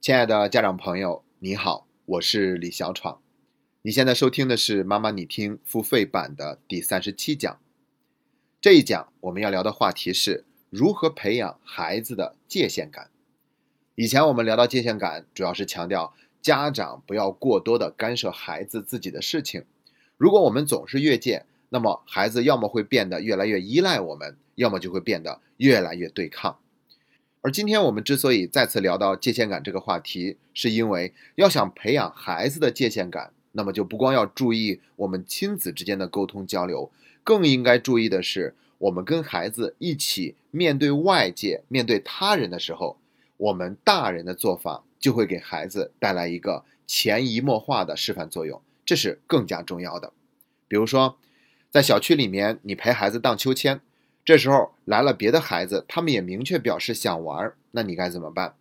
亲爱的家长朋友，你好，我是李小闯。你现在收听的是《妈妈你听》付费版的第三十七讲。这一讲我们要聊的话题是如何培养孩子的界限感。以前我们聊到界限感，主要是强调家长不要过多的干涉孩子自己的事情。如果我们总是越界，那么孩子要么会变得越来越依赖我们，要么就会变得越来越对抗。而今天我们之所以再次聊到界限感这个话题，是因为要想培养孩子的界限感，那么就不光要注意我们亲子之间的沟通交流，更应该注意的是，我们跟孩子一起面对外界、面对他人的时候，我们大人的做法就会给孩子带来一个潜移默化的示范作用，这是更加重要的。比如说，在小区里面，你陪孩子荡秋千。这时候来了别的孩子，他们也明确表示想玩，那你该怎么办？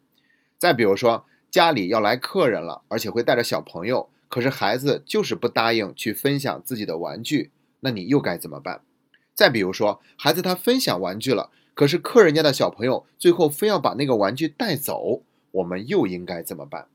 再比如说家里要来客人了，而且会带着小朋友，可是孩子就是不答应去分享自己的玩具，那你又该怎么办？再比如说孩子他分享玩具了，可是客人家的小朋友最后非要把那个玩具带走，我们又应该怎么办？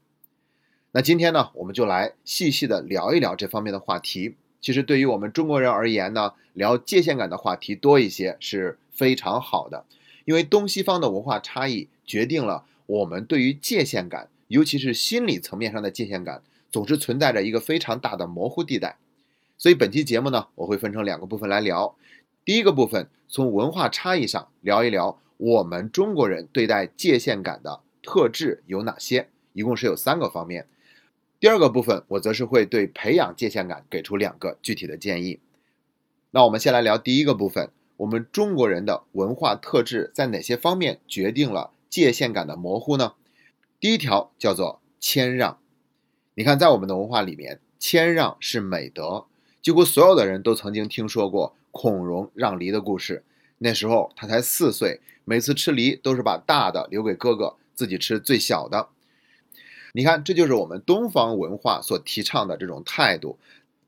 那今天呢，我们就来细细的聊一聊这方面的话题。其实对于我们中国人而言呢，聊界限感的话题多一些是非常好的，因为东西方的文化差异决定了我们对于界限感，尤其是心理层面上的界限感，总是存在着一个非常大的模糊地带。所以本期节目呢，我会分成两个部分来聊。第一个部分从文化差异上聊一聊我们中国人对待界限感的特质有哪些，一共是有三个方面。第二个部分，我则是会对培养界限感给出两个具体的建议。那我们先来聊第一个部分，我们中国人的文化特质在哪些方面决定了界限感的模糊呢？第一条叫做谦让。你看，在我们的文化里面，谦让是美德，几乎所有的人都曾经听说过孔融让梨的故事。那时候他才四岁，每次吃梨都是把大的留给哥哥，自己吃最小的。你看，这就是我们东方文化所提倡的这种态度，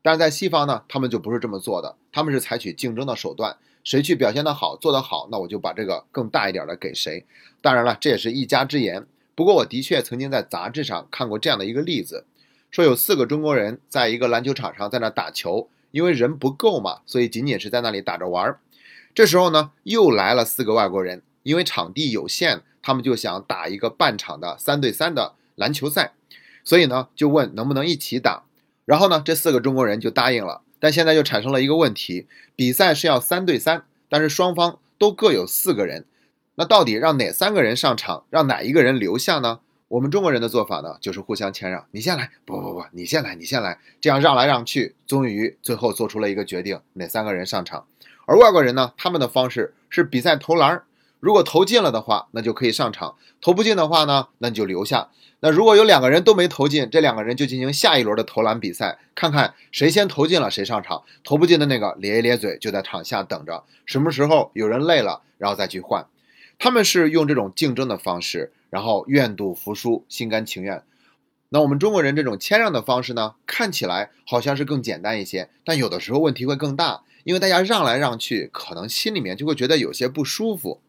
但是在西方呢，他们就不是这么做的，他们是采取竞争的手段，谁去表现得好，做得好，那我就把这个更大一点的给谁。当然了，这也是一家之言。不过我的确曾经在杂志上看过这样的一个例子，说有四个中国人在一个篮球场上在那打球，因为人不够嘛，所以仅仅是在那里打着玩儿。这时候呢，又来了四个外国人，因为场地有限，他们就想打一个半场的三对三的。篮球赛，所以呢，就问能不能一起打，然后呢，这四个中国人就答应了。但现在就产生了一个问题，比赛是要三对三，但是双方都各有四个人，那到底让哪三个人上场，让哪一个人留下呢？我们中国人的做法呢，就是互相谦让，你先来，不不不，你先来，你先来，这样让来让去，终于最后做出了一个决定，哪三个人上场。而外国人呢，他们的方式是比赛投篮儿，如果投进了的话，那就可以上场；投不进的话呢，那你就留下。那如果有两个人都没投进，这两个人就进行下一轮的投篮比赛，看看谁先投进了谁上场，投不进的那个咧一咧嘴就在场下等着，什么时候有人累了，然后再去换。他们是用这种竞争的方式，然后愿赌服输，心甘情愿。那我们中国人这种谦让的方式呢，看起来好像是更简单一些，但有的时候问题会更大，因为大家让来让去，可能心里面就会觉得有些不舒服。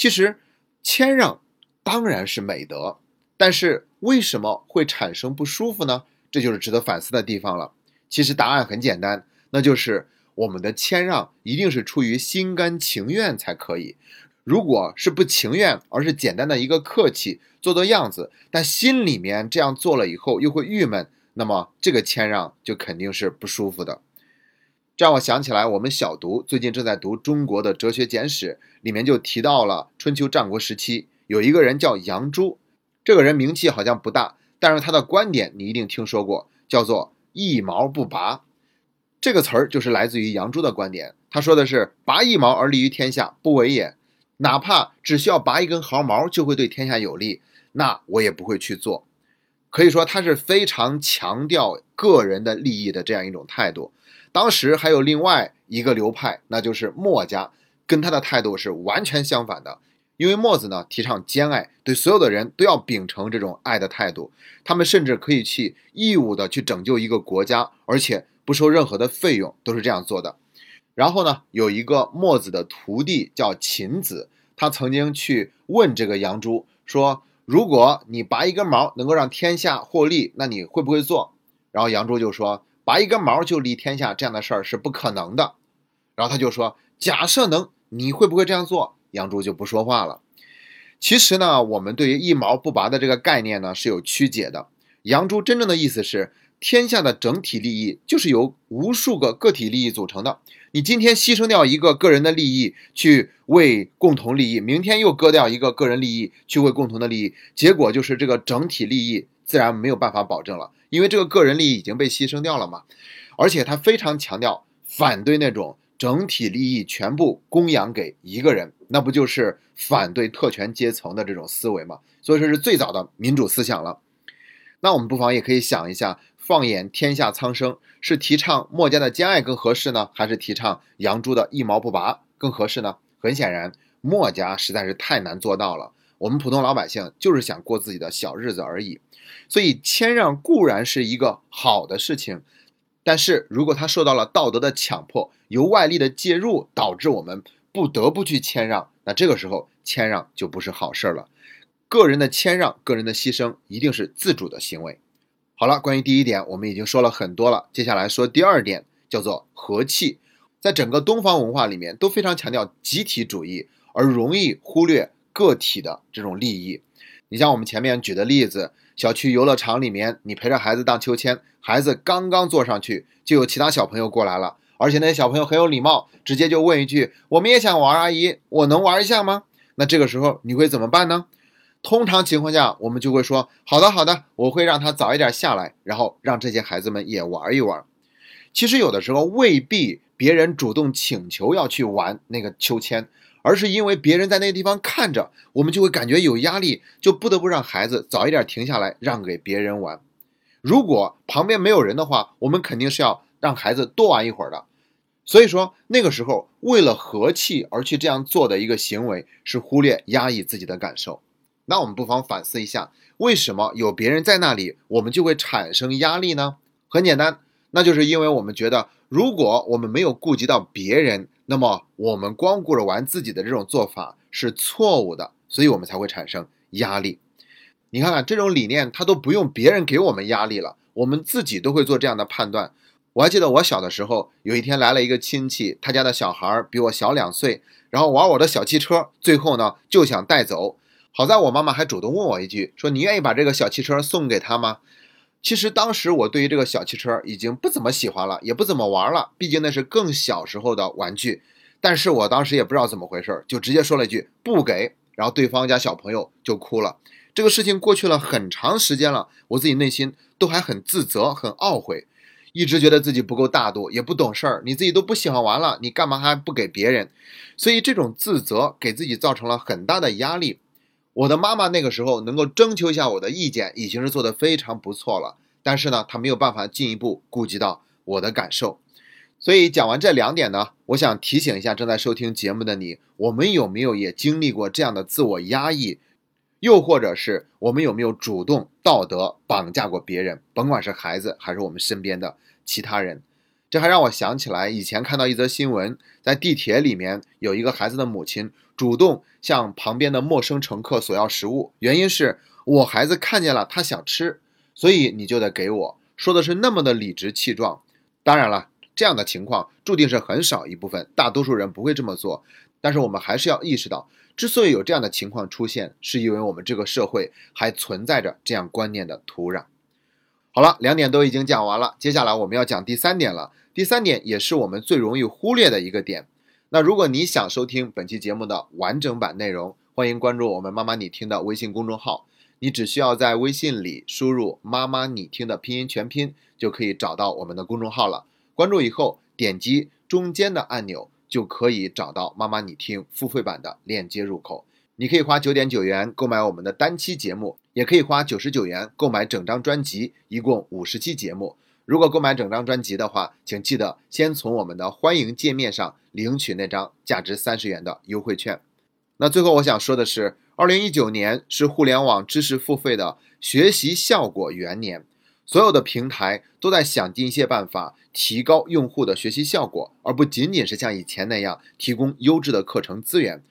其实，谦让当然是美德。但是为什么会产生不舒服呢？这就是值得反思的地方了。其实答案很简单，那就是我们的谦让一定是出于心甘情愿才可以。如果是不情愿，而是简单的一个客气，做做样子，但心里面这样做了以后又会郁闷，那么这个谦让就肯定是不舒服的。让我想起来，我们小读最近正在读中国的哲学简史，里面就提到了春秋战国时期有一个人叫杨朱。这个人名气好像不大，但是他的观点你一定听说过，叫做“一毛不拔”。这个词儿就是来自于杨朱的观点。他说的是“拔一毛而利于天下，不为也”。哪怕只需要拔一根毫毛就会对天下有利，那我也不会去做。可以说他是非常强调个人的利益的这样一种态度。当时还有另外一个流派，那就是墨家，跟他的态度是完全相反的。因为墨子呢提倡兼爱，对所有的人都要秉承这种爱的态度。他们甚至可以去义务的去拯救一个国家，而且不收任何的费用，都是这样做的。然后呢，有一个墨子的徒弟叫秦子，他曾经去问这个杨朱说：“如果你拔一根毛能够让天下获利，那你会不会做？然后杨朱就说，拔一根毛就利天下这样的事儿是不可能的。然后他就说，假设能，你会不会这样做？杨朱就不说话了。其实呢，我们对于一毛不拔的这个概念呢是有曲解的。杨朱真正的意思是，天下的整体利益就是由无数个个体利益组成的。你今天牺牲掉一个个人的利益去为共同利益，明天又割掉一个个人利益去为共同的利益，结果就是这个整体利益自然没有办法保证了，因为这个个人利益已经被牺牲掉了嘛。而且他非常强调反对那种整体利益全部供养给一个人，那不就是反对特权阶层的这种思维吗？所以说是最早的民主思想了。那我们不妨也可以想一下。放眼天下苍生，是提倡墨家的兼爱更合适呢，还是提倡杨朱的一毛不拔更合适呢？很显然，墨家实在是太难做到了。我们普通老百姓就是想过自己的小日子而已。所以谦让固然是一个好的事情，但是如果他受到了道德的强迫，由外力的介入，导致我们不得不去谦让，那这个时候谦让就不是好事儿了。个人的谦让，个人的牺牲，一定是自主的行为。好了，关于第一点，我们已经说了很多了。接下来说第二点，叫做和气。在整个东方文化里面，都非常强调集体主义，而容易忽略个体的这种利益。你像我们前面举的例子，小区游乐场里面，你陪着孩子荡秋千，孩子刚刚坐上去，就有其他小朋友过来了，而且那些小朋友很有礼貌，直接就问一句：“我们也想玩，阿姨，我能玩一下吗？”那这个时候你会怎么办呢？通常情况下，我们就会说：“好的，好的，我会让他早一点下来，然后让这些孩子们也玩一玩。”其实有的时候未必别人主动请求要去玩那个秋千，而是因为别人在那个地方看着，我们就会感觉有压力，就不得不让孩子早一点停下来，让给别人玩。如果旁边没有人的话，我们肯定是要让孩子多玩一会儿的。所以说，那个时候为了和气而去这样做的一个行为，是忽略压抑自己的感受。那我们不妨反思一下，为什么有别人在那里，我们就会产生压力呢？很简单，那就是因为我们觉得，如果我们没有顾及到别人，那么我们光顾着玩自己的这种做法是错误的，所以我们才会产生压力。你看看这种理念，它都不用别人给我们压力了，我们自己都会做这样的判断。我还记得我小的时候，有一天来了一个亲戚，他家的小孩比我小两岁，然后玩我的小汽车，最后呢就想带走。好在我妈妈还主动问我一句，说你愿意把这个小汽车送给他吗？其实当时我对于这个小汽车已经不怎么喜欢了，也不怎么玩了，毕竟那是更小时候的玩具。但是我当时也不知道怎么回事，就直接说了一句不给，然后对方家小朋友就哭了。这个事情过去了很长时间了，我自己内心都还很自责、很懊悔，一直觉得自己不够大度，也不懂事儿。你自己都不喜欢玩了，你干嘛还不给别人？所以这种自责给自己造成了很大的压力。我的妈妈那个时候能够征求一下我的意见，已经是做得非常不错了。但是呢，她没有办法进一步顾及到我的感受。所以讲完这两点呢，我想提醒一下正在收听节目的你：我们有没有也经历过这样的自我压抑？又或者是我们有没有主动道德绑架过别人？甭管是孩子还是我们身边的其他人。这还让我想起来，以前看到一则新闻，在地铁里面有一个孩子的母亲主动向旁边的陌生乘客索要食物，原因是我孩子看见了，他想吃，所以你就得给我。说的是那么的理直气壮。当然了，这样的情况注定是很少一部分，大多数人不会这么做。但是我们还是要意识到，之所以有这样的情况出现，是因为我们这个社会还存在着这样观念的土壤。好了，两点都已经讲完了，接下来我们要讲第三点了。第三点也是我们最容易忽略的一个点。那如果你想收听本期节目的完整版内容，欢迎关注我们“妈妈你听”的微信公众号。你只需要在微信里输入“妈妈你听”的拼音全拼，就可以找到我们的公众号了。关注以后，点击中间的按钮，就可以找到“妈妈你听”付费版的链接入口。你可以花九点九元购买我们的单期节目，也可以花九十九元购买整张专辑，一共五十期节目。如果购买整张专辑的话，请记得先从我们的欢迎界面上领取那张价值三十元的优惠券。那最后我想说的是，二零一九年是互联网知识付费的学习效果元年，所有的平台都在想尽一切办法提高用户的学习效果，而不仅仅是像以前那样提供优质的课程资源，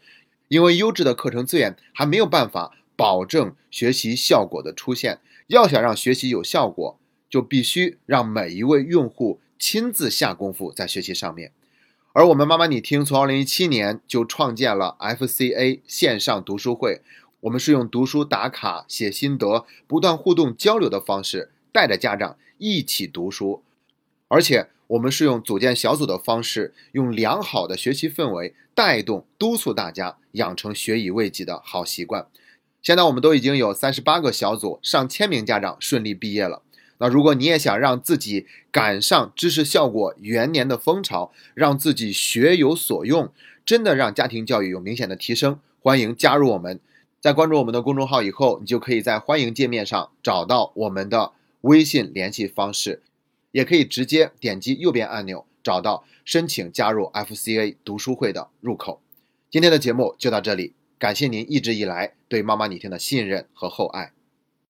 因为优质的课程资源还没有办法保证学习效果的出现。要想让学习有效果，就必须让每一位用户亲自下功夫在学习上面。而我们妈妈你听，从二零一七年就创建了 FCA 线上读书会，我们是用读书打卡、写心得、不断互动交流的方式，带着家长一起读书，而且我们是用组建小组的方式，用良好的学习氛围带动、督促大家养成学以为己的好习惯。现在我们都已经有三十八个小组，上千名家长顺利毕业了。那如果你也想让自己赶上知识效果元年的风潮，让自己学有所用，真的让家庭教育有明显的提升，欢迎加入我们。在关注我们的公众号以后，你就可以在欢迎界面上找到我们的微信联系方式，也可以直接点击右边按钮找到申请加入 FCA 读书会的入口。今天的节目就到这里。感谢您一直以来对妈妈你听的信任和厚爱。